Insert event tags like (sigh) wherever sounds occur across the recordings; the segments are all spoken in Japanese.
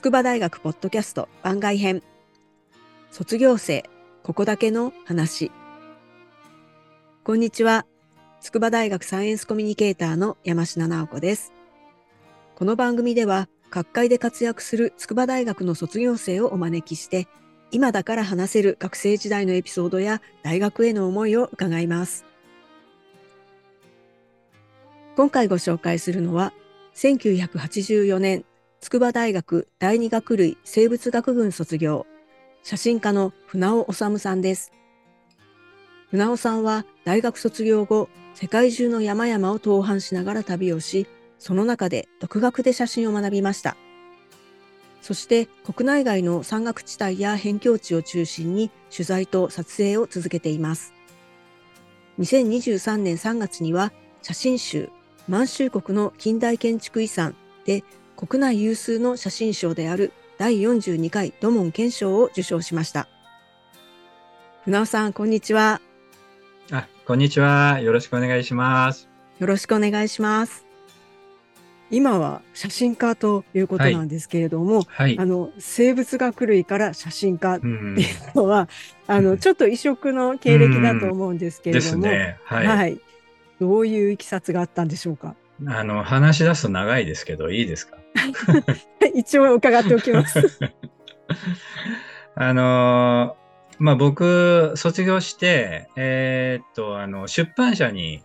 筑波大学ポッドキャスト番外編。卒業生ここだけの話。こんにちは。筑波大学サイエンスコミュニケーターの山科直子です。この番組では各界で活躍する筑波大学の卒業生をお招きして今だから話せる学生時代のエピソードや大学への思いを伺います。今回ご紹介するのは1984年筑波大学第二学類生物学群卒業、写真家の船尾治さんです。船尾さんは大学卒業後、世界中の山々を登攀しながら旅をし、その中で独学で写真を学びました。そして国内外の山岳地帯や辺境地を中心に取材と撮影を続けています。2023年3月には写真集満州国の近代建築遺産で国内有数の写真賞である第42回土門健賞を受賞しました。船尾さん、こんにちは。あ、こんにちは。よろしくお願いします。よろしくお願いします。今は写真家ということなんですけれども、はい、あの生物学類から写真家っていうのは、うん、あのちょっと異色の経歴だと思うんですけれども、ねはい、はい、どういういきさつがあったんでしょうか？あの話し出すと長いですけどいいですか？(laughs) 一応伺っておきます。(laughs) あのまあ、僕、卒業して、えー、っと、あの、出版社に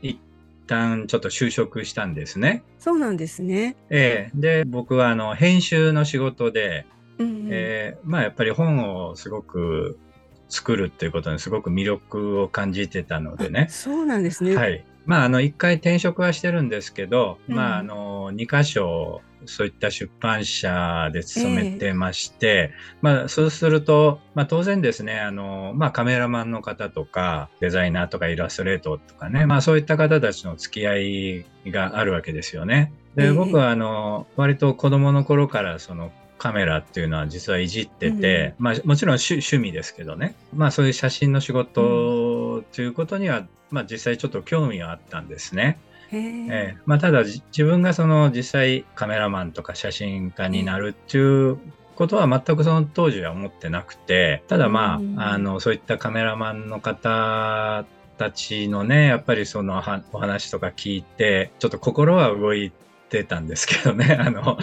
一旦ちょっと就職したんですね。そうなんですね。ええー、で、僕はあの、編集の仕事で、うんうん、えー、まあ、やっぱり本をすごく作るっていうことにすごく魅力を感じてたのでね。そうなんですね。はい。まあ、あの、一回転職はしてるんですけど、うん、まあ、あの、二箇所、そういった出版社で勤めてまして、えー、まあ、そうすると、まあ、当然ですね、あの、まあ、カメラマンの方とか、デザイナーとかイラストレートとかね、まあ、そういった方たちの付き合いがあるわけですよね。で、僕は、あの、割と子供の頃から、その、カメラっていうのは実はいじってて、うん、まあもちろん趣味ですけどね、まあそういう写真の仕事ということには、まあ実際ちょっと興味があったんですね。えー、まあ、ただ自分がその実際カメラマンとか写真家になるっていうことは全くその当時は思ってなくてただまああのそういったカメラマンの方たちのねやっぱりそのお話とか聞いてちょっと心は動いてたんですけどね。(laughs) あの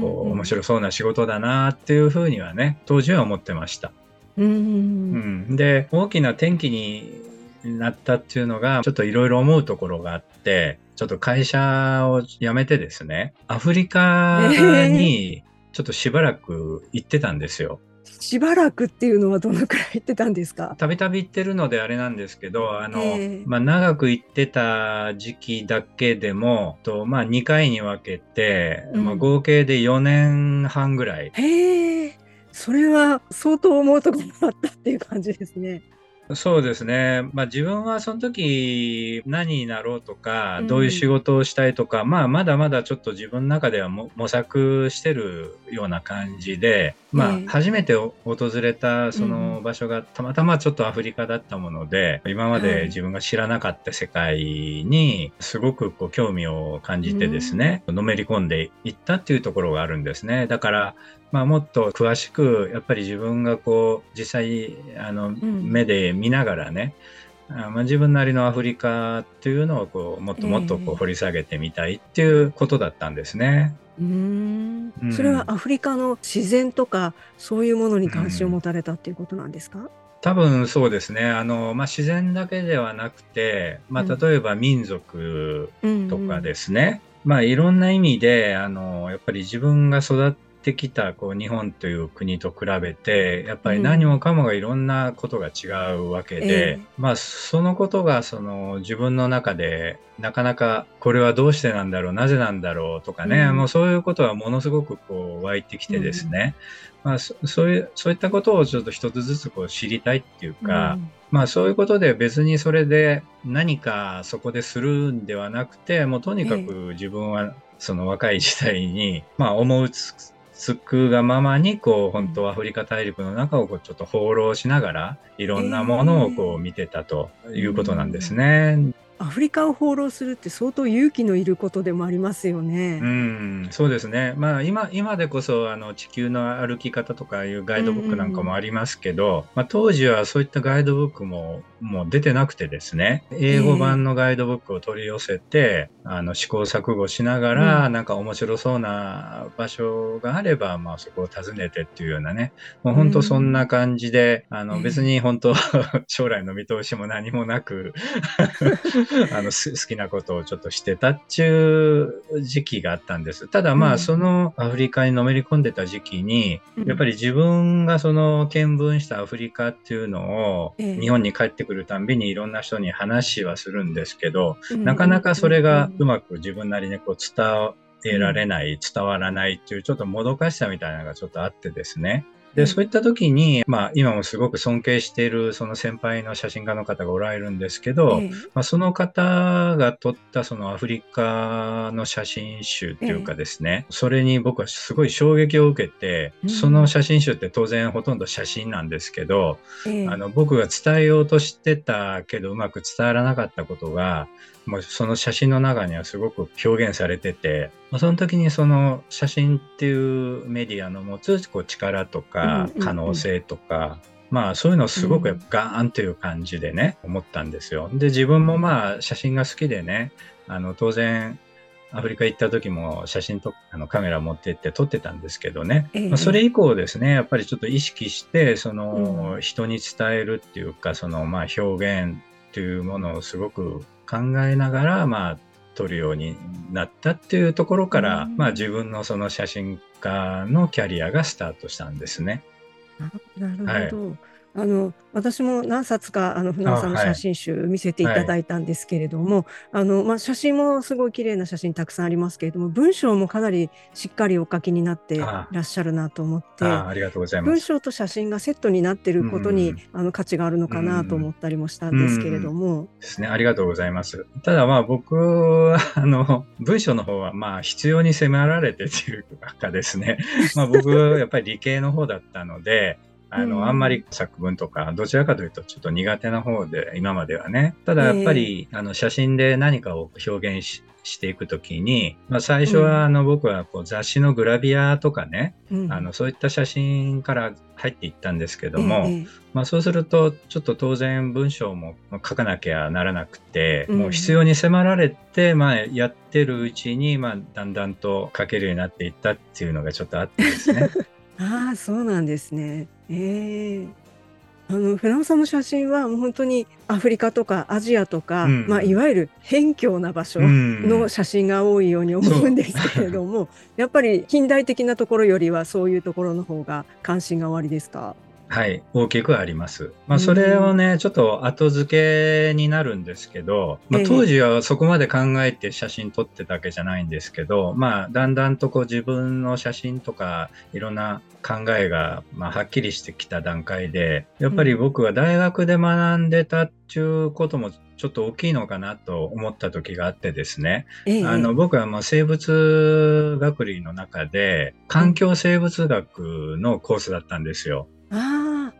こう面白そうな仕事だなっていうふうにはね当時は思ってました。うん、で大きな転機になったっていうのがちょっといろいろ思うところがあってちょっと会社を辞めてですねアフリカにちょっとしばらく行ってたんですよ。しばらくっていうのはどのくらい行ってたんですか？たびたび行ってるのであれなんですけど、あの、えー、まあ、長く行ってた時期だけでも、とまあ、2回に分けて、うん、まあ、合計で4年半ぐらい。へえ、それは相当思うところあったっていう感じですね。そうですね。まあ自分はその時何になろうとか、どういう仕事をしたいとか、うん、まあまだまだちょっと自分の中では模索してるような感じで、まあ初めて訪れたその場所がたまたまちょっとアフリカだったもので、うん、今まで自分が知らなかった世界にすごくこう興味を感じてですね、うん、のめり込んでいったっていうところがあるんですね。だからまあ、もっと詳しくやっぱり自分がこう実際あの目で見ながらね、うん、まあ、自分なりのアフリカっていうのをこうもっともっとこう掘り下げてみたいっていうことだったんですね。うん、それはアフリカの自然とかそういうものに関心を持たれたっていうことなんですか、多分そうですね。あの、まあ、自然だけではなくて、まあ、例えば民族とかですね。うんうん、まあ、いろんな意味で、あの、やっぱり自分が育っってきたこう日本という国と比べてやっぱり何もかもがいろんなことが違うわけで、うん、まあそのことがその自分の中でなかなかこれはどうしてなんだろうなぜなんだろうとかね、うん、もうそういうことはものすごくこう湧いてきてですね、うん、まあそういうそういったことをちょっと一つずつこう知りたいっていうか、まあそういうことで別にそれで何かそこでするんではなくてもうとにかく自分はその若い時代に、まあ思うつつくがままに、こう、本当アフリカ大陸の中をこうちょっと放浪しながら、いろんなものをこう見てたということなんですね。アフリカを放浪するって相当勇気のいることでもありますよね。うん、そうですね。まあ今、今でこそあの地球の歩き方とかいうガイドブックなんかもありますけど、まあ当時はそういったガイドブックももう出てなくてですね、英語版のガイドブックを取り寄せて、えー、あの試行錯誤しながら、うん、なんか面白そうな場所があれば、まあそこを訪ねてっていうようなね、もう本当そんな感じで、あの別に本当 (laughs) 将来の見通しも何もなく (laughs) (laughs) あの好きなことをちょっとしてたっちゅう時期があったんです。ただまあ、そのアフリカにのめり込んでた時期に、やっぱり自分がその見聞したアフリカっていうのを日本に帰ってくるたんびにいろんな人に話はするんですけど、なかなかそれがうまく自分なりにこう伝えられない、伝わらないっていうちょっともどかしさみたいなのがちょっとあってですね。で、そういった時に、まあ、今もすごく尊敬しているその先輩の写真家の方がおられるんですけど、えまあ、その方が撮ったそのアフリカの写真集っていうかですね、え、それに僕はすごい衝撃を受けて、その写真集って当然ほとんど写真なんですけど、あの僕が伝えようとしてたけどうまく伝わらなかったことが、もうその写真の中にはすごく表現されてて、その時にその写真っていうメディアの持つこう力とか可能性とか、まあそういうのをすごくガーンという感じでね、思ったんですよ。で、自分もまあ写真が好きでね、あの当然アフリカ行った時も写真とあのカメラ持ってって撮ってたんですけどね、ええ、まあ、それ以降ですねやっぱりちょっと意識してその、うん、人に伝えるっていうかそのまあ表現っていうものをすごく考えながら、まあ、撮るようになったっていうところから、うん、まあ自分のその写真家のキャリアがスタートしたんですね。なるほど。はいあの私も何冊かあの船尾さんの写真集見せていただいたんですけれども、あ、はい、のまあ、写真もすごい綺麗な写真たくさんありますけれども文章もかなりしっかりお書きになっていらっしゃるなと思ってありがとうございます。文章と写真がセットになっていることに、うん、あの価値があるのかなと思ったりもしたんですけれども。うんうん、ですねありがとうございます。ただまあ僕はあの文章の方はまあ必要に迫られてというかですね、まあ、僕やっぱり理系の方だったのであの、うん、あんまり作文とか、どちらかというとちょっと苦手な方で、今まではね。ただやっぱり、えー、あの、写真で何かを表現ししていくときに、まあ、最初はあの、僕はこう雑誌のグラビアとかね、うん、あのそういった写真から入っていったんですけども、えー、まあ、そうするとちょっと当然文章も書かなきゃならなくて、うん、もう必要に迫られて、まあ、やってるうちに、まあ、だんだんと書けるようになっていったっていうのがちょっとあってですね。(laughs) ああ、そうなんですね。ええ。あの、船尾さんの写真はもう本当にアフリカとかアジアとか、うんまあ、いわゆる辺境な場所の写真が多いように思うんですけれども、(laughs) やっぱり近代的なところよりはそういうところの方が関心がおありですか？はい、大きくあります。まあ、それをね、ちょっと後付けになるんですけど、まあ、当時はそこまで考えて写真撮ってたわけじゃないんですけど、まあ、だんだんとこう自分の写真とか、いろんな考えが、まあ、はっきりしてきた段階で、やっぱり僕は大学で学んでたっていうこともちょっと大きいのかなと思った時があってですね、ええ、あの僕はもう生物学類の中で環境生物学のコースだったんですよ。ああ、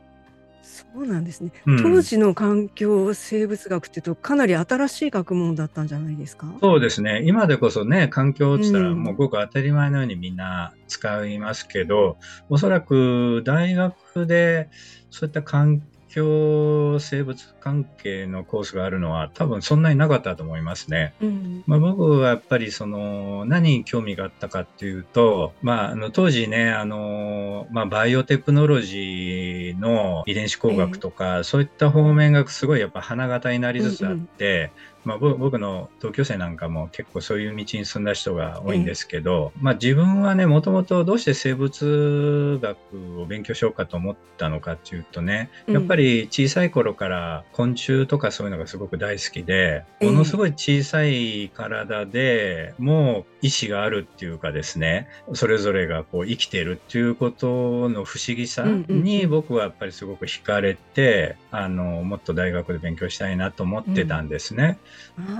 そうなんですね。うん当時の環境生物学っていうと、かなり新しい学問だったんじゃないですか？そうですね。今でこそね、環境って言ったらもうごく当たり前のようにみんな使いますけど、おそらく大学でそういった環境生物関係のコースがあるのは多分そんなになかったと思いますね。うん、まあ、僕はやっぱりその何に興味があったかっていうと、まあ、あの当時ねあの、まあ、バイオテクノロジーの遺伝子工学とか、えー、そういった方面がすごいやっぱ花形になりつつあって、うんうんまあ、僕の同級生なんかも結構そういう道に進んだ人が多いんですけど、まあ、自分はねもともとどうして生物学を勉強しようかと思ったのかっていうとねやっぱり小さい頃から昆虫とかそういうのがすごく大好きで、ものすごい小さい体でもう意志があるっていうかですねそれぞれがこう生きてるっていうことの不思議さに僕はやっぱりすごく惹かれて、あのもっと大学で勉強したいなと思ってたんですね。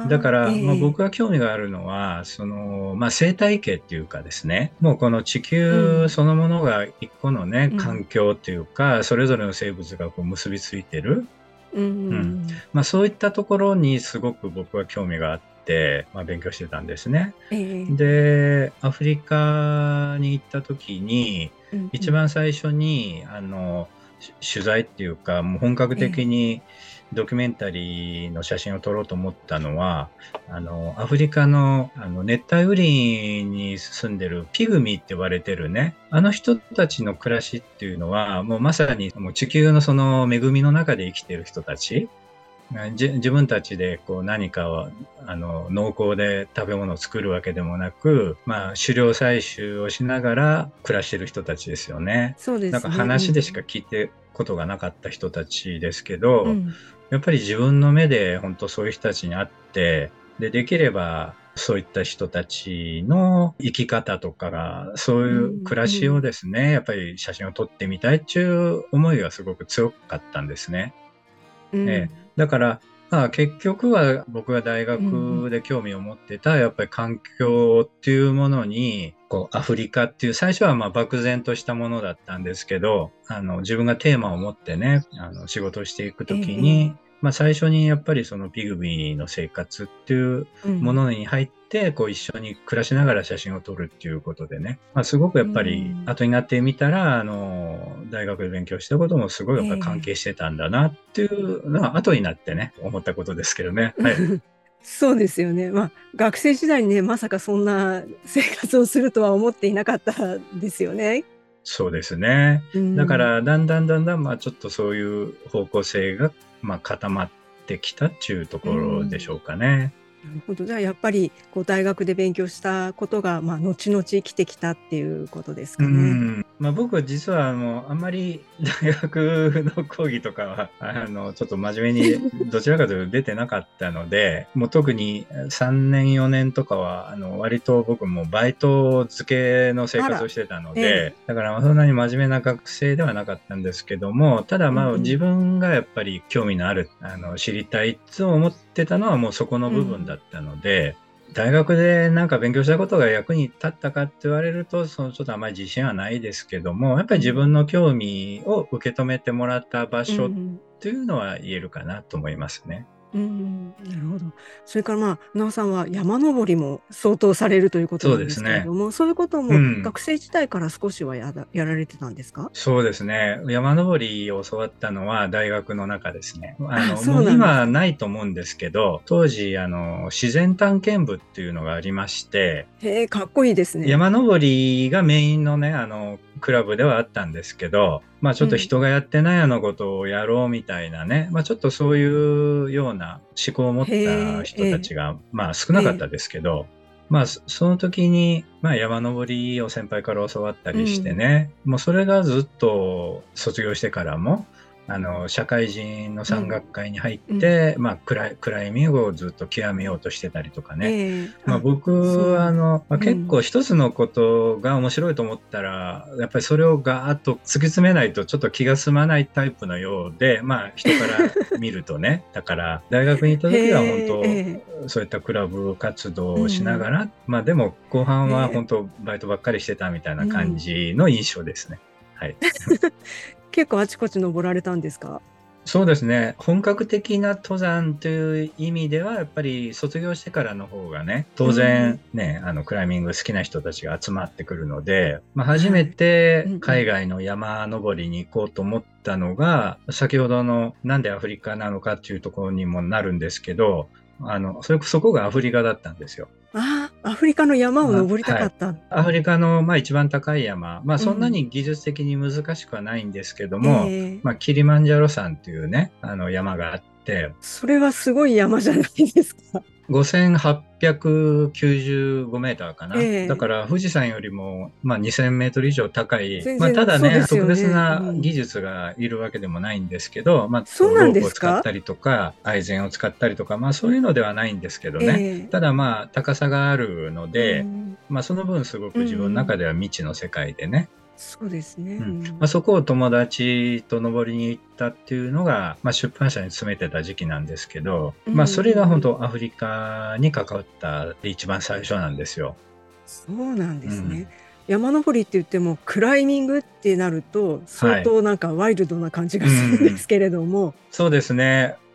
だから、まあ、僕が興味があるのはその、まあ、生態系っていうかですねもうこの地球そのものが一個のね、環境っていうかそれぞれの生物がこう結びついてる。うんうんまあ、そういったところにすごく僕は興味があって、まあ、勉強してたんですね。えー、でアフリカに行った時に、うんうん、一番最初にあの取材っていうかもう本格的に、えードキュメンタリーの写真を撮ろうと思ったのは、あの、アフリカのあの熱帯雨林に住んでるピグミって呼ばれてるね、あの人たちの暮らしっていうのは、もうまさにもう地球のその恵みの中で生きてる人たち、自分たちでこう何かをあの農耕で食べ物を作るわけでもなく、まあ、狩猟採集をしながら暮らしてる人たちですよね。そうですね。なんか話でしか聞いてことがなかった人たちですけど、うん、やっぱり自分の目で本当そういう人たちに会って、で、できればそういった人たちの生き方とかが、そういう暮らしをですね、うん。うん、やっぱり写真を撮ってみたいっていう思いがすごく強かったんですね。うん、えだから、まあ、結局は僕が大学で興味を持ってた、やっぱり環境っていうものに、こう、アフリカっていう、最初はまあ漠然としたものだったんですけど、あの、自分がテーマを持ってね、あの、仕事をしていくときに、まあ、最初にやっぱりそのピグミーの生活っていうものに入って、こう一緒に暮らしながら写真を撮るっていうことでね、まあ、すごくやっぱり後になってみたら、あの、大学で勉強したこともすごいやっぱ関係してたんだなっていうのは後になってね、思ったことですけどね。はい。(laughs) そうですよね。まあ、学生時代にね、まさかそんな (laughs) 生活をするとは思っていなかったですよね。そうですね。だから、だんだんだんだん、まあ、ちょっとそういう方向性がまあ、固まってきたっていうところでしょうかね。なるほど。じゃあやっぱりこう大学で勉強したことが、まあ、後々生きてきたっていうことですかね。まあ、僕は実はあのあんまり (laughs) 大学の講義とかはあのちょっと真面目に (laughs) どちらかというと出てなかったのでもう特に3年4年とかはあの割と僕もバイト付けの生活をしてたので、ええ、だからそんなに真面目な学生ではなかったんですけどもただまあ自分がやっぱり興味のあるあの知りたいと思ってたのはもうそこの部分だったので、うん、大学でなんか勉強したことが役に立ったかって言われると、そのちょっとあまり自信はないですけども、やっぱり自分の興味を受け止めてもらった場所っていうのは言えるかなと思いますね。うん、なるほど。それからまあ、船尾さんは山登りも相当されるということなんですけれども、そう、ね,、いうことも学生時代から少しはややられてたんですか？そうですね。山登りを教わったのは大学の中ですね。あのもう今はないと思うんですけど、当時、あの、自然探検部っていうのがありまして、へえ、かっこいいですね。山登りがメインのね、あの、クラブではあったんですけど、まあちょっと人がやってないようなことをやろうみたいなね、うん、まあちょっとそういうような思考を持った人たちが、まあ少なかったですけど、まあその時に、まあ山登りを先輩から教わったりしてね、うん、もうそれがずっと卒業してからも、あの社会人の山岳会に入って、うん、まあ、クライクライミングをずっと極めようとしてたりとかね、えー、まあ、僕はあの、まあ、結構一つのことが面白いと思ったら、やっぱりそれをガーッと突き詰めないとちょっと気が済まないタイプのようで、まあ、人から見るとね。(laughs) だから大学に行った時は本当、えー、そういったクラブ活動をしながら、うん、まあでも後半は本当バイトばっかりしてたみたいな感じの印象ですね。はい。(laughs) 結構あちこち登られたんですか？そうですね。本格的な登山という意味では、やっぱり卒業してからの方がね、当然ね、うん、あの、クライミング好きな人たちが集まってくるので、まあ、初めて海外の山登りに行こうと思ったのが、先ほどのなんでアフリカなのかっていうところにもなるんですけど、あの、それ、そこがアフリカだったんですよ。ああ、アフリカの山を登りたかった。はい、アフリカの、まあ、一番高い山。まあ、そんなに技術的に難しくはないんですけども、うんえー、まあ、キリマンジャロ山というね、あの山があって。それはすごい山じゃないですか。5895メーターかな、えー、だから富士山よりも、まあ、2000メートル以上高い、まあ、ただね、ね、特別な技術がいるわけでもないんですけど、まあ、ロープを使ったりとかアイゼンを使ったりとか、まあ、そういうのではないんですけどね、えー、ただまあ高さがあるので、うん、まあ、その分すごく自分の中では未知の世界でね、そうですね。うん、まあ、そこを友達と登りに行ったっていうのが、まあ、出版社に勤めてた時期なんですけど、うん、まあ、それが本当アフリカに関わった一番最初なんですよ。そうなんですね。山登りって言ってもクライミングってなると相当なんかワイルドな感じがするんですけれども、はい。うん、そうですね。普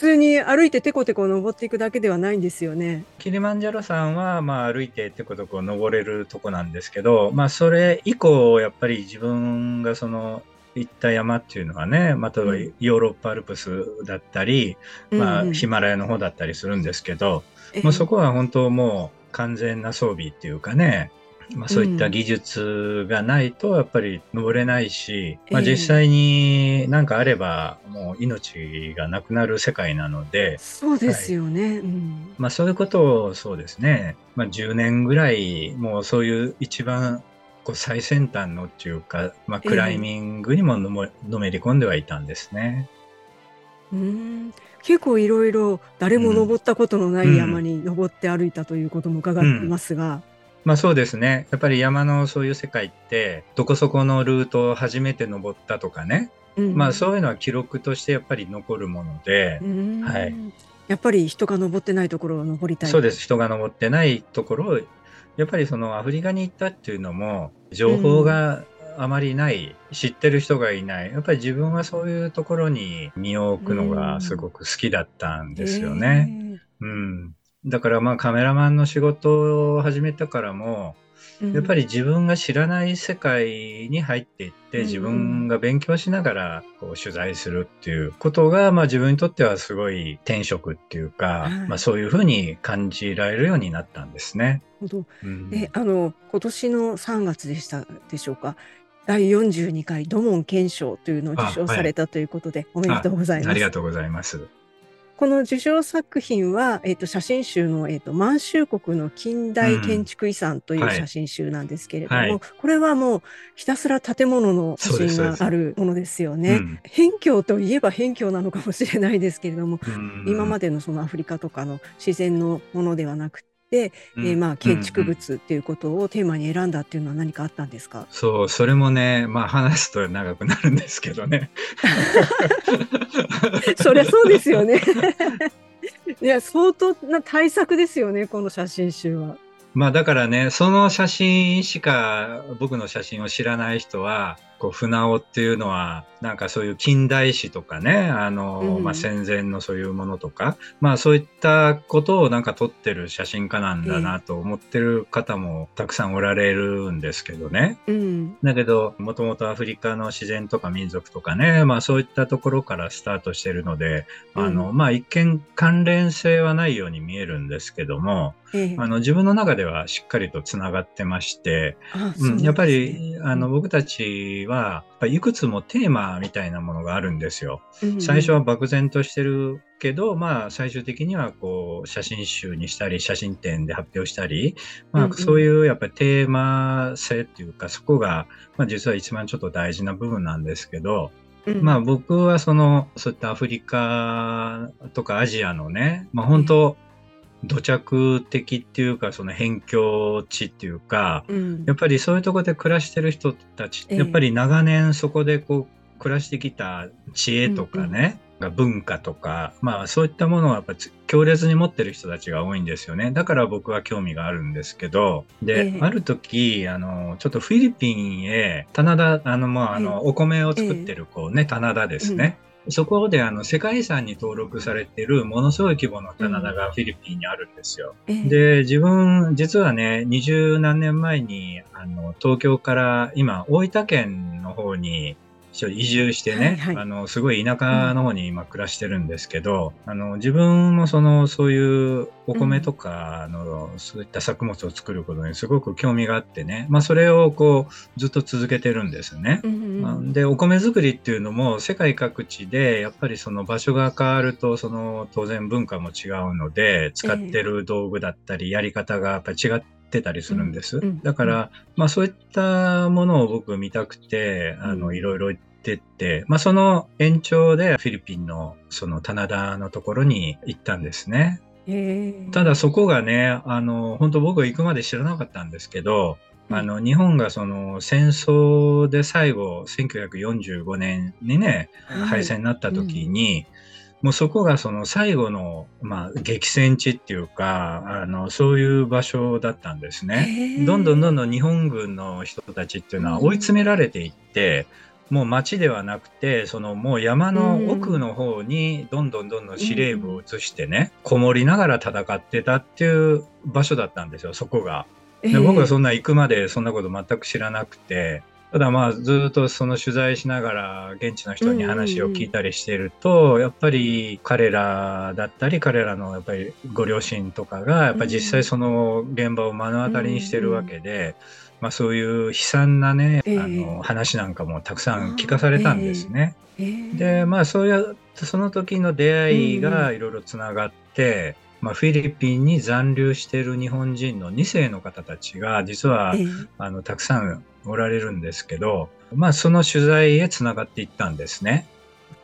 通に歩いてテコテコ登っていくだけではないんですよね。キリマンジャロさんは、まあ、歩いてテコテコ登れるとこなんですけど、まあ、それ以降、やっぱり自分がその、行った山っていうのはね、またヨーロッパアルプスだったり、うん、まあ、ヒマラヤの方だったりするんですけど、うん、まあ、そこは本当もう完全な装備っていうかね、まあ、そういった技術がないとやっぱり登れないし、うん、まあ、実際に何かあればもう命がなくなる世界なのでそうですよね、はい。うん、まあ、そういうことをそうですね、まあ、10年ぐらいもうそういう一番こう最先端のっていうか、まあ、クライミングにものも、のめり込んではいたんですね。うん。結構いろいろ誰も登ったことのない山に登って歩いたということも伺っていますが、まあそうですね。やっぱり山のそういう世界って、どこそこのルートを初めて登ったとかね。うん、まあそういうのは記録としてやっぱり残るもので、はい。やっぱり人が登ってないところを登りたい。そうです。人が登ってないところを、やっぱりそのアフリカに行ったっていうのも、情報があまりない、知ってる人がいない。やっぱり自分はそういうところに身を置くのがすごく好きだったんですよね。うん。だからまあカメラマンの仕事を始めたからも、やっぱり自分が知らない世界に入っていって自分が勉強しながらこう取材するっていうことが、まあ、自分にとってはすごい転職っていうか、まあ、そういうふうに感じられるようになったんですね。ほど。うん、えあの今年の3月でしたでしょうか？第42回土門憲章というのを受賞されたということで、おめでとうございます。ありがとうございます。この受賞作品は、えーと、写真集の、えーと、満州国の近代建築遺産という写真集なんですけれども、うんはい、これはもうひたすら建物の写真があるものですよね。うん、辺境といえば辺境なのかもしれないですけれども、うん、今までのそのアフリカとかの自然のものではなくで、うん、えー、まあ建築物っていうことをテーマに選んだっていうのは何かあったんですか？そうそれもねまあ話すと長くなるんですけどね。(laughs) そりゃそうですよね。(laughs) いや相当な対策ですよねこの写真集は。まあだからねその写真しか僕の写真を知らない人はこう船尾っていうのはなんかそういう近代史とかねあの、うん、まあ、戦前のそういうものとかまあそういったことをなんか撮ってる写真家なんだなと思ってる方もたくさんおられるんですけどね、うん、だけどもともとアフリカの自然とか民族とかねまあそういったところからスタートしてるので、うん、あのまあ一見関連性はないように見えるんですけども、あの自分の中ではしっかりとつながってまして、うん、やっぱりあの僕たちは、いくつもテーマみたいなものがあるんですよ。最初は漠然としてるけど、まあ、最終的にはこう写真集にしたり写真展で発表したり、まあ、そういうやっぱりテーマ性っていうかそこが、まあ、実は一番ちょっと大事な部分なんですけど、うん、まあ僕はそのそういったアフリカとかアジアのね、まあ、本当、土着的っていうかその辺境地っていうか、うん、やっぱりそういうとこで暮らしてる人たち、えー、やっぱり長年そこでこう暮らしてきた知恵とかね、うんうん、文化とかまあそういったものをやっぱ強烈に持ってる人たちが多いんですよね。だから僕は興味があるんですけどで、えー、ある時あのちょっとフィリピンへ棚田あのまああの、お米を作ってるこうね、棚田ですね、うんそこであの世界遺産に登録されているものすごい規模の棚田がフィリピンにあるんですよ。うん、で、自分、実はね、二十何年前にあの東京から今、大分県の方に移住してね、はいはい、あの、すごい田舎の方に今暮らしてるんですけど、うん、あの、自分もその、そういうお米とかの、そういった作物を作ることにすごく興味があってね、まあ、それをこう、ずっと続けてるんですね。うんうん、で、お米作りっていうのも、世界各地で、やっぱりその場所が変わると、その、当然文化も違うので、使ってる道具だったり、やり方がやっぱり違って、ってたりするんです。だから、まあそういったものを僕見たくて、あの、いろいろ行ってって、まあその延長でフィリピンのその棚田のところに行ったんですね。ただそこがね、あの、本当僕は行くまで知らなかったんですけど、あの、日本がその戦争で最後、1945年にね、敗戦になった時に、もうそこがその最後の、まあ、激戦地っていうか、あの、そういう場所だったんですね。どんどんどんどん日本軍の人たちっていうのは追い詰められていって、うん、もう町ではなくて、そのもう山の奥の方にどんどんどんどん司令部を移してね、うん、こもりながら戦ってたっていう場所だったんですよ、そこが。で僕はそんな行くまでそんなこと全く知らなくて、ただまあずっとその取材しながら現地の人に話を聞いたりしていると、やっぱり彼らだったり彼らのやっぱりご両親とかがやっぱり実際その現場を目の当たりにしてるわけで、まあ、そういう悲惨なね、あの話なんかもたくさん聞かされたんですね。でまあそういうその時の出会いがいろいろつながって、まあ、フィリピンに残留している日本人の2世の方たちが実は、あのたくさんおられるんですけど、まあ、その取材へつながっていったんですね。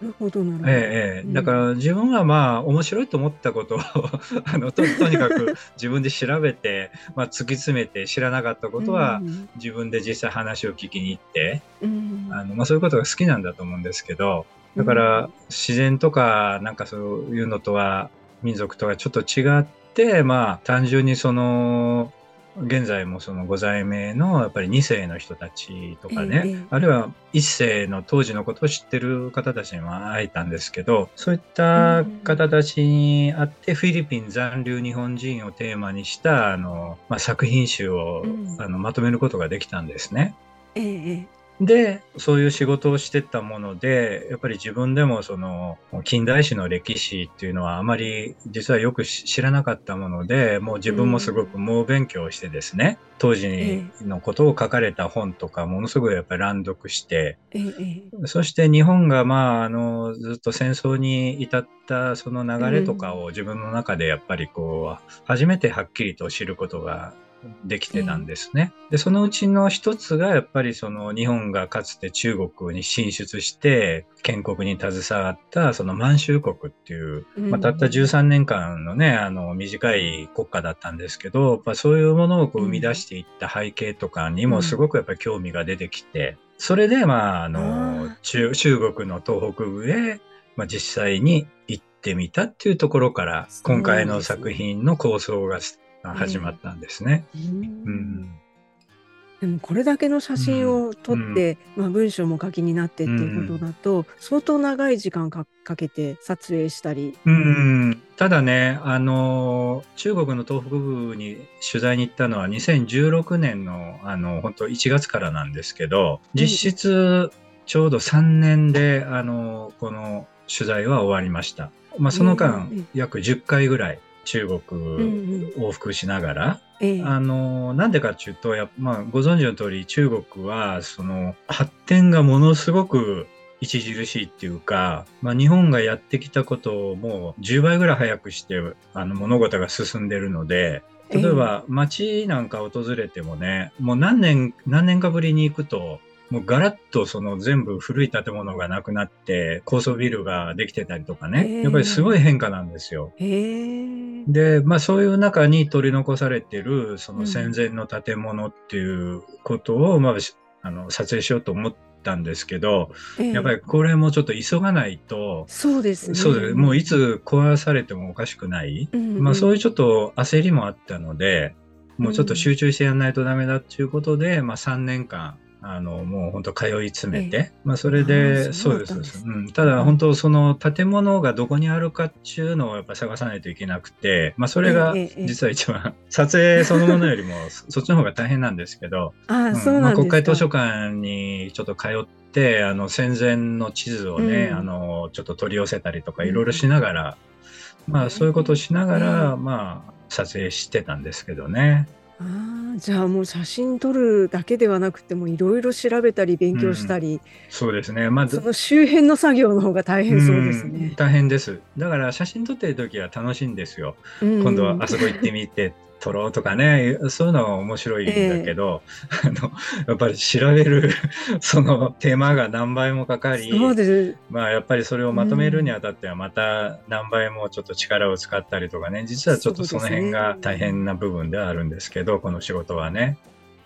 なるほど、な。ええ、だから自分はまあ面白いと思ったことを (laughs) あのととにかく自分で調べて、まあ、突き詰めて知らなかったことは自分で実際話を聞きに行って、うん、あのまあ、そういうことが好きなんだと思うんですけどだから自然とかなんかそういうのとは民族とはちょっと違って、まあ、単純にその、現在もそのご在名のやっぱり2世の人たちとかね、えー、あるいは1世の当時のことを知ってる方たちにも会えたんですけど、そういった方たちに会って、フィリピン残留日本人をテーマにしたあの、まあ、作品集を、あのまとめることができたんですね。えー、で、そういう仕事をしてたもので、やっぱり自分でもその近代史の歴史っていうのはあまり実はよく知らなかったもので、もう自分もすごく猛勉強してですね、当時のことを書かれた本とかものすごいやっぱり乱読して、そして日本がまあ、あの、ずっと戦争に至ったその流れとかを自分の中でやっぱりこう、初めてはっきりと知ることができてたんですね。で、そのうちの一つがやっぱりその日本がかつて中国に進出して建国に携わったその満州国っていう、まあ、たった13年間のね、あの短い国家だったんですけど、まあ、そういうものをこう生み出していった背景とかにもすごくやっぱり興味が出てきて、それでまああの中国の東北部へ、まあ、実際に行ってみたっていうところから今回の作品の構想が始まったんですね。うん、でもこれだけの写真を撮って、うん、まあ、文章も書きになってっていうことだと、うん、相当長い時間かけて撮影したり。うん、ただね、あの中国の東北部に取材に行ったのは2016年のあの本当1月からなんですけど実質ちょうど3年であのこの取材は終わりました。まあ、その間、約10回ぐらい中国往復しながら、うんうん、あのなんでかっていうとや、まあ、ご存知の通り中国はその発展がものすごく著しいっていうか、まあ、日本がやってきたことをもう10倍ぐらい早くしてあの物事が進んでるので例えば街なんか訪れてもね、もう何年、何年かぶりに行くと、もうガラッとその全部古い建物がなくなって高層ビルができてたりとかね、やっぱりすごい変化なんですよ。で、まあそういう中に取り残されてるその戦前の建物っていうことを、まあ、あの撮影しようと思ったんですけど、やっぱりこれもちょっと急がないと、そうですね。そうです。もういつ壊されてもおかしくない。うんうん、まあそういうちょっと焦りもあったので、もうちょっと集中してやらないとダメだっていうことで、まあ3年間、あの、もう本当通い詰めて、ええ、まあそれで、そうです、そうです。うん。ただ本当その建物がどこにあるかっていうのをやっぱ探さないといけなくて、まあそれが実は一番、撮影そのものよりも (laughs) そっちの方が大変なんですけど、まあ国会図書館にちょっと通って、あの戦前の地図をね、うん、あの、ちょっと取り寄せたりとかいろいろしながら、うん、まあそういうことをしながら、まあ撮影してたんですけどね。ああ、じゃあもう写真撮るだけではなくてもいろいろ調べたり勉強したり、そうですね。まその周辺の作業の方が大変そうですね。大変です。だから写真撮ってる時は楽しいんですよ。今度はあそこ行ってみて撮ろうとかね、そういうのは面白いんだけど、えー、あの、やっぱり調べる (laughs) その手間が何倍もかかり、まあやっぱりそれをまとめるにあたってはまた何倍もちょっと力を使ったりとかね、実はちょっとその辺が大変な部分ではあるんですけど、この仕事はね。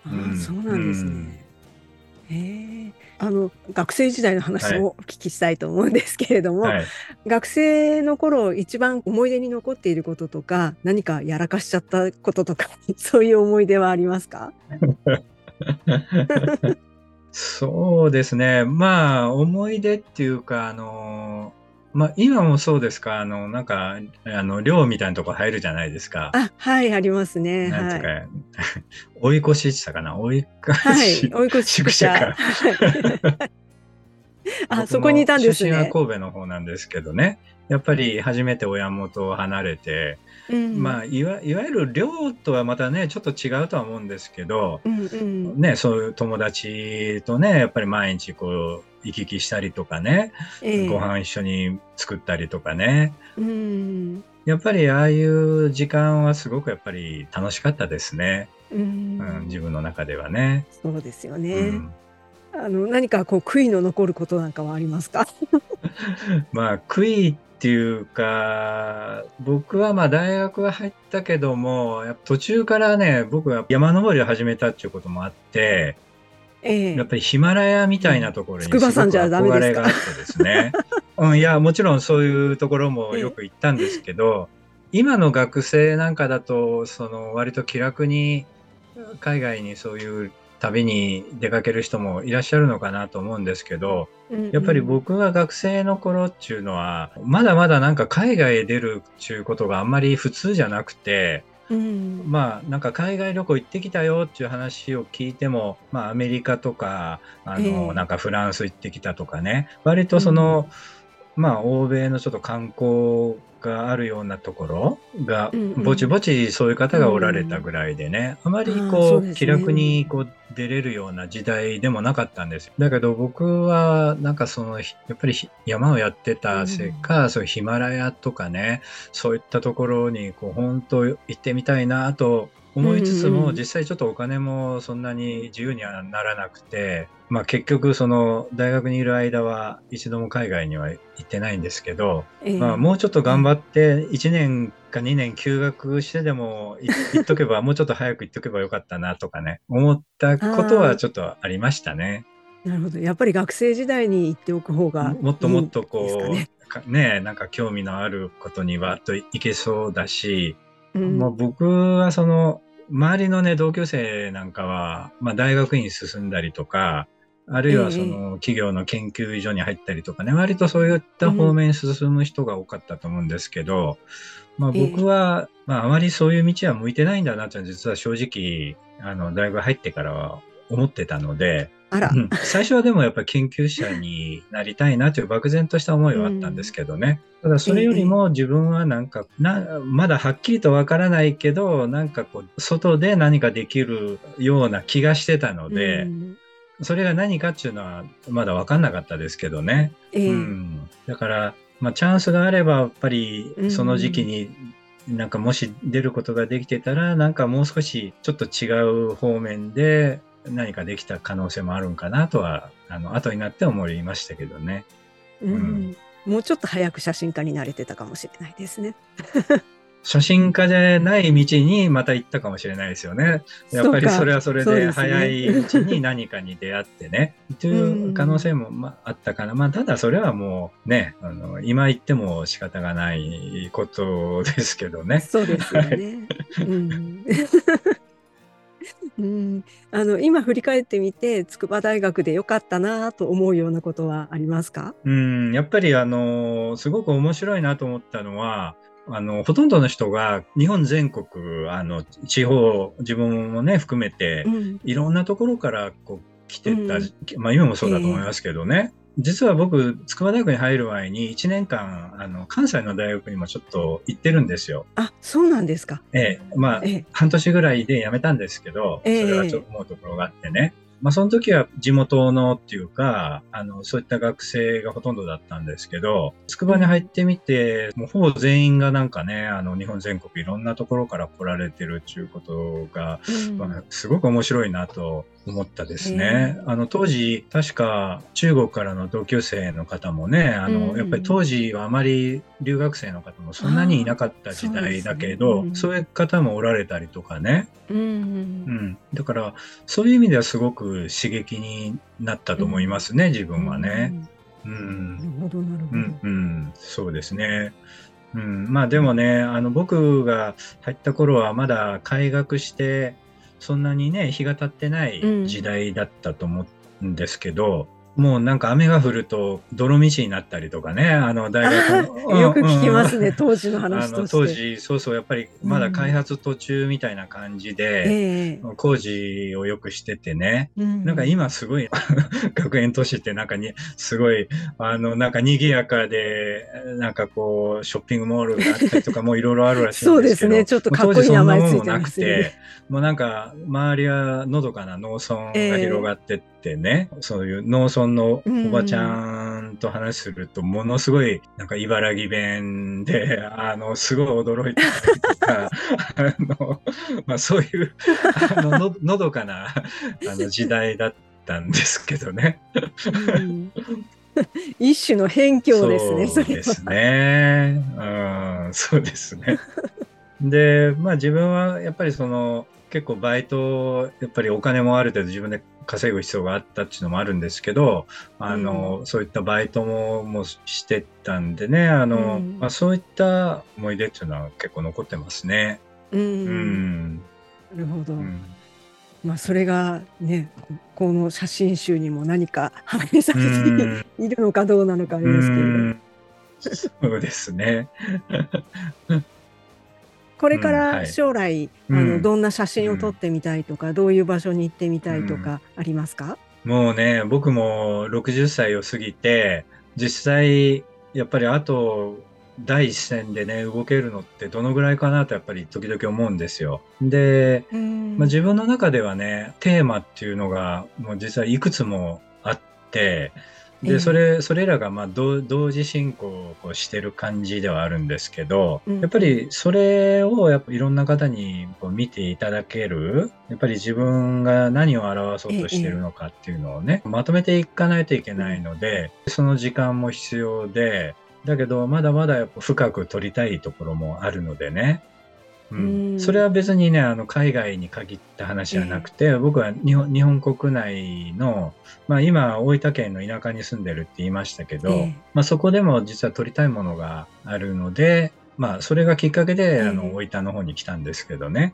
あ、うん、そうなんですね。えあの学生時代の話もお聞きしたいと思うんですけれども、はい、学生の頃一番思い出に残っていることとか何かやらかしちゃったこととか (laughs) そういう思い出はありますか？(laughs) そうですね。まあ思い出っていうかあのまあ、今もそうですか、あの、なんか、あの、寮みたいなとこ入るじゃないですか。あ、はい、ありますね。なんか、はい、(laughs) 追い越ししたかな？追い越し。はい、追い越し宿舎。(laughs) あ、そこにいたんですね。出身は神戸の方なんですけどね。やっぱり初めて親元を離れて、うん、まあいわいわゆる寮とはまたねちょっと違うとは思うんですけど、うんうん、ねそういう友達とねやっぱり毎日こう行き来したりとかね、えー、ご飯一緒に作ったりとかね、うん、やっぱりああいう時間はすごくやっぱり楽しかったですね、うん、うん、自分の中ではね。そうですよね、うん、あの何かこう悔いの残ることなんかはありますか？(laughs) まあ悔いっていうか僕はまあ大学は入ったけども途中からね僕は山登りを始めたっていうこともあってええ、やっぱりヒマラヤみたいなところにすごく憧れがあってですね。(laughs) うん、いや、もちろんそういうところもよく行ったんですけど、え、今の学生なんかだと、その割と気楽に海外にそういう旅に出かける人もいらっしゃるのかなと思うんですけど、うんうん、やっぱり僕が学生の頃っていうのは、まだまだなんか海外へ出るっていうことがあんまり普通じゃなくて、うん、まあなんか海外旅行行ってきたよっていう話を聞いても、まあ、アメリカとかあの、えー、なんかフランス行ってきたとかね。割とその、うん、まあ欧米のちょっと観光があるようなところが、ぼちぼちそういう方がおられたぐらいでね、あまりこう、気楽にこう出れるような時代でもなかったんです。だけど僕はなんかその、やっぱり山をやってたせいか、そういうヒマラヤとかね、そういったところにこう本当行ってみたいなと思いつつも、実際ちょっとお金もそんなに自由にはならなくて、まあ結局その大学にいる間は一度も海外には行ってないんですけど、えー、まあもうちょっと頑張って1年か2年休学してでも (laughs) 行っとけば、もうちょっと早く行っとけばよかったなとかね、思ったことはちょっとありましたね。なるほど。やっぱり学生時代に行っておく方がもっともっとこう、ね、ね、なんか興味のあることにはといけそうだし、うん、もう僕はその、周りのね、同級生なんかは、まあ大学院進んだりとか、あるいはその企業の研究所に入ったりとかね、割とそういった方面に進む人が多かったと思うんですけど、まあ僕は、まああまりそういう道は向いてないんだなって実は正直、あの、大学入ってからは思ってたので、あら、最初はでもやっぱり研究者になりたいなという漠然とした思いはあったんですけどね。ただそれよりも自分はなんか、なまだはっきりとわからないけど、なんかこう、外で何かできるような気がしてたので、それが何かっていうのはまだわかんなかったですけどね。うん、だから、まあチャンスがあればやっぱりその時期になんかもし出ることができてたら、なんかもう少しちょっと違う方面で何かできた可能性もあるんかなとは、あの、後になって思いましたけどね。うん。うん、もうちょっと早く写真家になれてたかもしれないですね。写真家じゃない道にまた行ったかもしれないですよね。(laughs) やっぱりそれはそれで早いうちに何かに出会ってね、という可能性もまああったかな。まあただそれはもうね、あの今言っても仕方がないことですけどね。そうですよね。うん (laughs) うん、あの今振り返ってみて筑波大学で良かったなと思うようなことはありますか？うん。やっぱりあのすごく面白いなと思ったのはあのほとんどの人が日本全国あの地方自分もね含めて、うん、いろんなところからこう来てた、うん、まあ今もそうだと思いますけどね、実は僕、筑波大学に入る前に1年間、あの、関西の大学にもちょっと行ってるんですよ。あ、そうなんですか。ええ、まあ、ええ、半年ぐらいで辞めたんですけど、それはちょっと思うところがあってね。まあ、その時は地元のっていうか、あの、そういった学生がほとんどだったんですけど、筑波に入ってみて、もうほぼ全員がなんかね、あの、日本全国いろんなところから来られてるっていうことが、うん、まあ、すごく面白いなと思ったですね。あの当時確か中国からの同級生の方もねあの、うん、やっぱり当時はあまり留学生の方もそんなにいなかった時代だけどそう、ね。うん、そういう方もおられたりとかね、うん、うん、だからそういう意味ではすごく刺激になったと思いますね、自分はね。うん、なるほどなるほど、うんうん、そうですね。うん、まあでもねあの僕が入った頃はまだ開学してそんなにね日が経ってない時代だったと思うんですけど、もうなんか雨が降ると泥道になったりとかね、あの大学の。(laughs) よく聞きますね、うん、当時の話と当時、そうそう、やっぱりまだ開発途中みたいな感じで、うん、工事をよくしててね、うん、なんか今すごい、(laughs) 学園都市ってなんかに、すごい、あの、なんか賑やかで、なんかこう、ショッピングモールがあったりとか、もういろいろあるらしいんですけど、そうですね、ちょっとかっこいい名前ついてますね。もうなんか、周りはのどかな農村が広がってってね、えー、そういう農村のおばちゃんと話すると、ものすごい、なんか茨城弁で、(laughs) あの、すごい驚いたりとか、(laughs) あの、まあそういう、あのの、のどかな、あの時代だったんですけどね。一種の辺境ですね、そうですね。うん、そうですね。で、まあ自分はやっぱりその、結構バイト、やっぱりお金もある程度自分で稼ぐ必要があったっていうのもあるんですけど、あの、うん、そういったバイトももしてたんでね、あの、うん、まあ、そういった思い出っていうのは結構残ってますね。うん。うん、なるほど。まあ、それがね、この写真集にも何か (laughs) 反映されているのかどうなのかあれですけど。そうですね。これから将来、うん。はい、あのどんな写真を撮ってみたいとか、うん、どういう場所に行ってみたいとかありますか、もうね僕も60歳を過ぎて実際やっぱりあと第一線でね動けるのってどのぐらいかなとやっぱり時々思うんですよ。で、まあ、自分の中ではねテーマっていうのがもう実はいくつもあってで、それ、それらがまあ同時進行をしてる感じではあるんですけど、やっぱりそれをやっぱいろんな方にこう見ていただける、やっぱり自分が何を表そうとしてるのかっていうのをね、まとめていかないといけないので、その時間も必要で、だけどまだまだやっぱ深く取りたいところもあるのでね、うん、それは別にねあの海外に限った話じゃなくて、えー、僕は日本日本国内の、まあ、今大分県の田舎に住んでるって言いましたけど、えー、まあ、そこでも実は撮りたいものがあるので、まあ、それがきっかけで、えー、あの大分の方に来たんですけどね。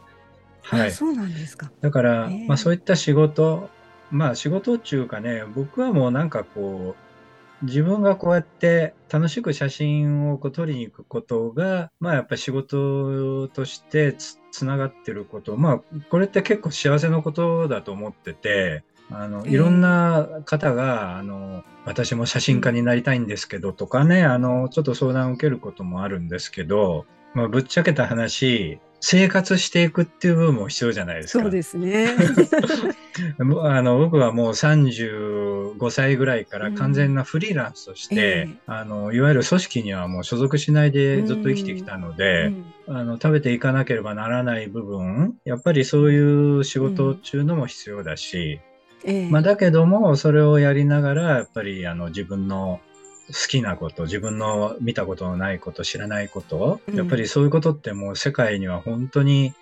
はい、そうなんですか。だから、まあ、そういった仕事まあ仕事っていうかね僕はもうなんかこう自分がこうやって楽しく写真をこう撮りに行くことが、まあやっぱり仕事としてつつながってること、まあこれって結構幸せなことだと思ってて、あの、いろんな方が、あの、私も写真家になりたいんですけどとかね、あの、ちょっと相談を受けることもあるんですけど、まあぶっちゃけた話、生活していくっていう部分も必要じゃないですか。そうですね。(laughs) あの僕はもう35歳ぐらいから完全なフリーランスとして、うんあのいわゆる組織にはもう所属しないでずっと生きてきたので、うん、あの食べていかなければならない部分やっぱりそういう仕事っていうのも必要だし、まあ、だけどもそれをやりながらやっぱりあの自分の好きなこと、自分の見たことのないこと、知らないこと、やっぱりそういうことってもう世界には本当に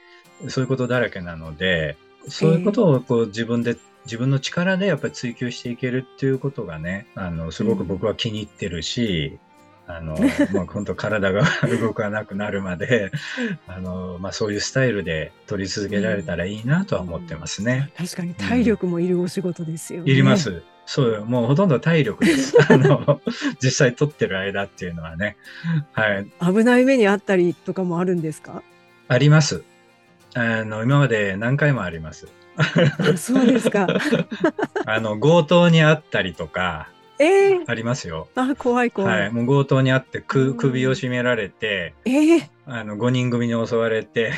そういうことだらけなので、そういうことをこう自分で、自分の力でやっぱり追求していけるっていうことがね、あの、すごく僕は気に入ってるし、あの、(laughs) まあ、本当体が動かなくなるまで、(laughs) あの、まあ、そういうスタイルで取り続けられたらいいなとは思ってますね。うん、確かに体力もいるお仕事ですよね。いります。そうよ。もうほとんど体力です。(laughs) あの、実際撮ってる間っていうのはね。はい。危ない目にあったりとかもあるんですか？あります。あの、今まで何回もあります。そうですか。(laughs) あの、強盗にあったりとか、ええー、ありますよ。あ、怖い怖い。はい。もう強盗にあって、く、首を絞められて、ええー、あの、5人組に襲われて、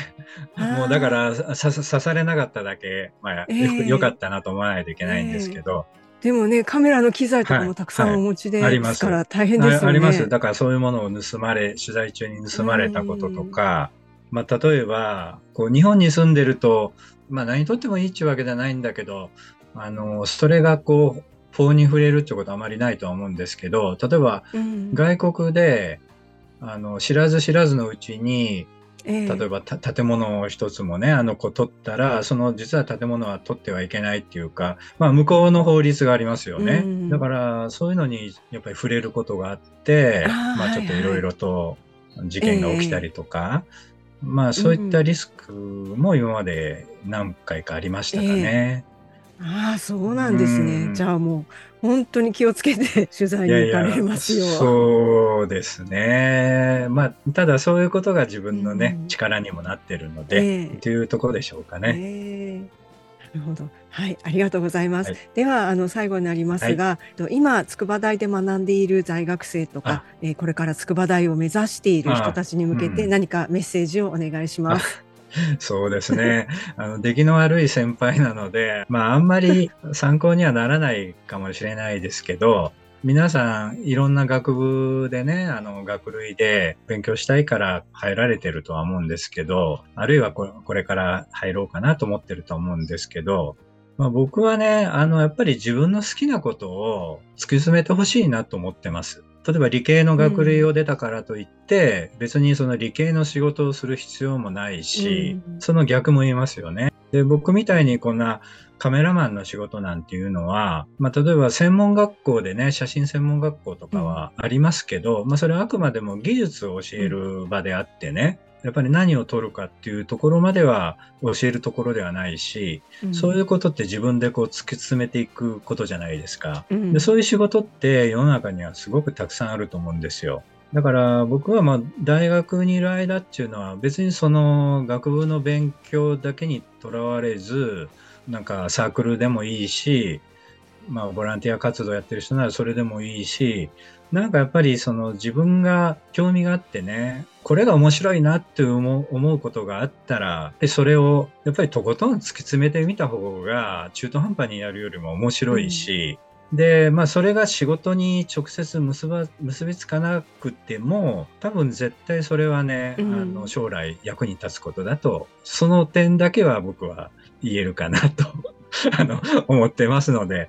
もうだから刺されなかっただけ、まあ、えー、よかったなと思わないといけないんですけど、でもね、カメラの機材とかもたくさんお持ちで、はい。はい、す。から大変ですよね。あ。あります。だからそういうものを盗まれ、取材中に盗まれたこととか、まあ、例えば、こう、日本に住んでると、まあ、何とってもいいっていうわけじゃないんだけど、あの、それがこう、法に触れるってことはあまりないとは思うんですけど、例えば、外国で、あの、知らず知らずのうちに、例えば建物を一つもね、あの子取ったら、その実は建物は取ってはいけないっていうか、まあ向こうの法律がありますよね。だからそういうのにやっぱり触れることがあって、まあちょっといろいろと事件が起きたりとか、まあそういったリスクも今まで何回かありましたかね。ああ、そうなんですね。じゃあもう本当に気をつけて (laughs) 取材に行かれますよ。そうですね。まあ、ただそういうことが自分のね、力にもなってるので、ええ。というところでしょうかね。ええ。なるほど。はい、ありがとうございます。はい。では、あの、最後になりますが、はい。と、今筑波大で学んでいる在学生とか、え、これから筑波大を目指している人たちに向けて、何かメッセージをお願いします。(laughs) そうですね。あの、出来の悪い先輩なので、(laughs) まあ、あんまり参考にはならないかもしれないですけど、皆さんいろんな学部でね、あの学類で勉強したいから入られてるとは思うんですけど、あるいはこれから入ろうかなと思ってると思うんですけど、まあ、僕はね、あの、やっぱり自分の好きなことを突き詰めてほしいなと思ってます。例えば理系の学類を出たからといって、うん、別にその理系の仕事をする必要もないし、うん、その逆も言いますよね。で、僕みたいにこんなカメラマンの仕事なんていうのは、まあ、例えば専門学校でね、写真専門学校とかはありますけど、うん、まあ、それはあくまでも技術を教える場であってね、やっぱり何を取るかっていうところまでは教えるところではないし、うん、そういうことって自分でこう突き詰めていくことじゃないですか、うん、で。そういう仕事って世の中にはすごくたくさんあると思うんですよ。だから僕はまあ大学にいる間っていうのは別にその学部の勉強だけにとらわれず、なんかサークルでもいいし、まあボランティア活動やってる人ならそれでもいいし、なんかやっぱりその自分が興味があってね、これが面白いなって思うことがあったら、それをやっぱりとことん突き詰めてみた方が中途半端にやるよりも面白いし、うん、で、まあそれが仕事に直接結ば結びつかなくても、多分絶対それはね、うん、あの将来役に立つことだと、その点だけは僕は言えるかなと (laughs) あの思ってますので、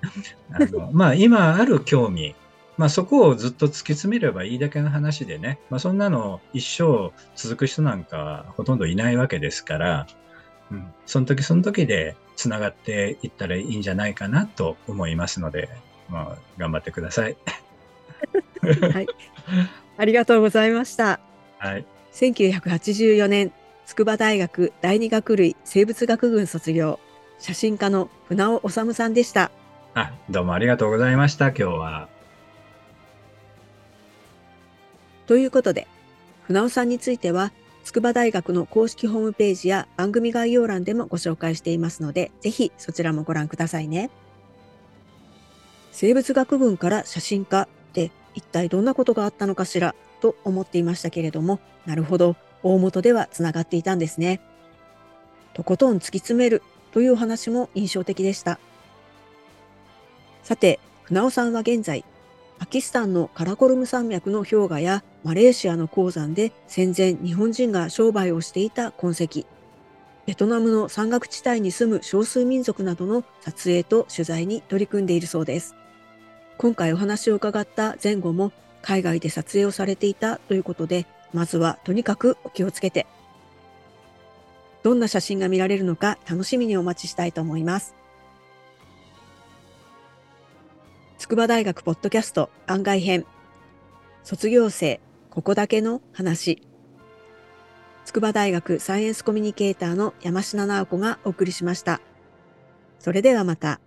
あのまあ今ある興味、まあそこをずっと突き詰めればいいだけの話でね、まあそんなの一生続く人なんかほとんどいないわけですから、うん、その時その時で繋がっていったらいいんじゃないかなと思いますので、まあ頑張ってください。(laughs) はい。ありがとうございました。はい。1984年、筑波大学第二学類生物学群卒業、写真家の船尾治さんでした。あ、どうもありがとうございました、今日は。ということで、船尾さんについては、筑波大学の公式ホームページや番組概要欄でもご紹介していますので、ぜひそちらもご覧くださいね。生物学群から写真家って一体どんなことがあったのかしらと思っていましたけれども、なるほど、大元ではつながっていたんですね。とことん突き詰めるというお話も印象的でした。さて、船尾さんは現在、パキスタンのカラコルム山脈の氷河やマレーシアの鉱山で戦前日本人が商売をしていた痕跡、ベトナムの山岳地帯に住む少数民族などの撮影と取材に取り組んでいるそうです。今回お話を伺った前後も海外で撮影をされていたということで、まずはとにかくお気をつけて。どんな写真が見られるのか楽しみにお待ちしたいと思います。筑波大学ポッドキャスト案外編卒業生ここだけの話筑波大学サイエンスコミュニケーターの山科直子がお送りしました。それではまた。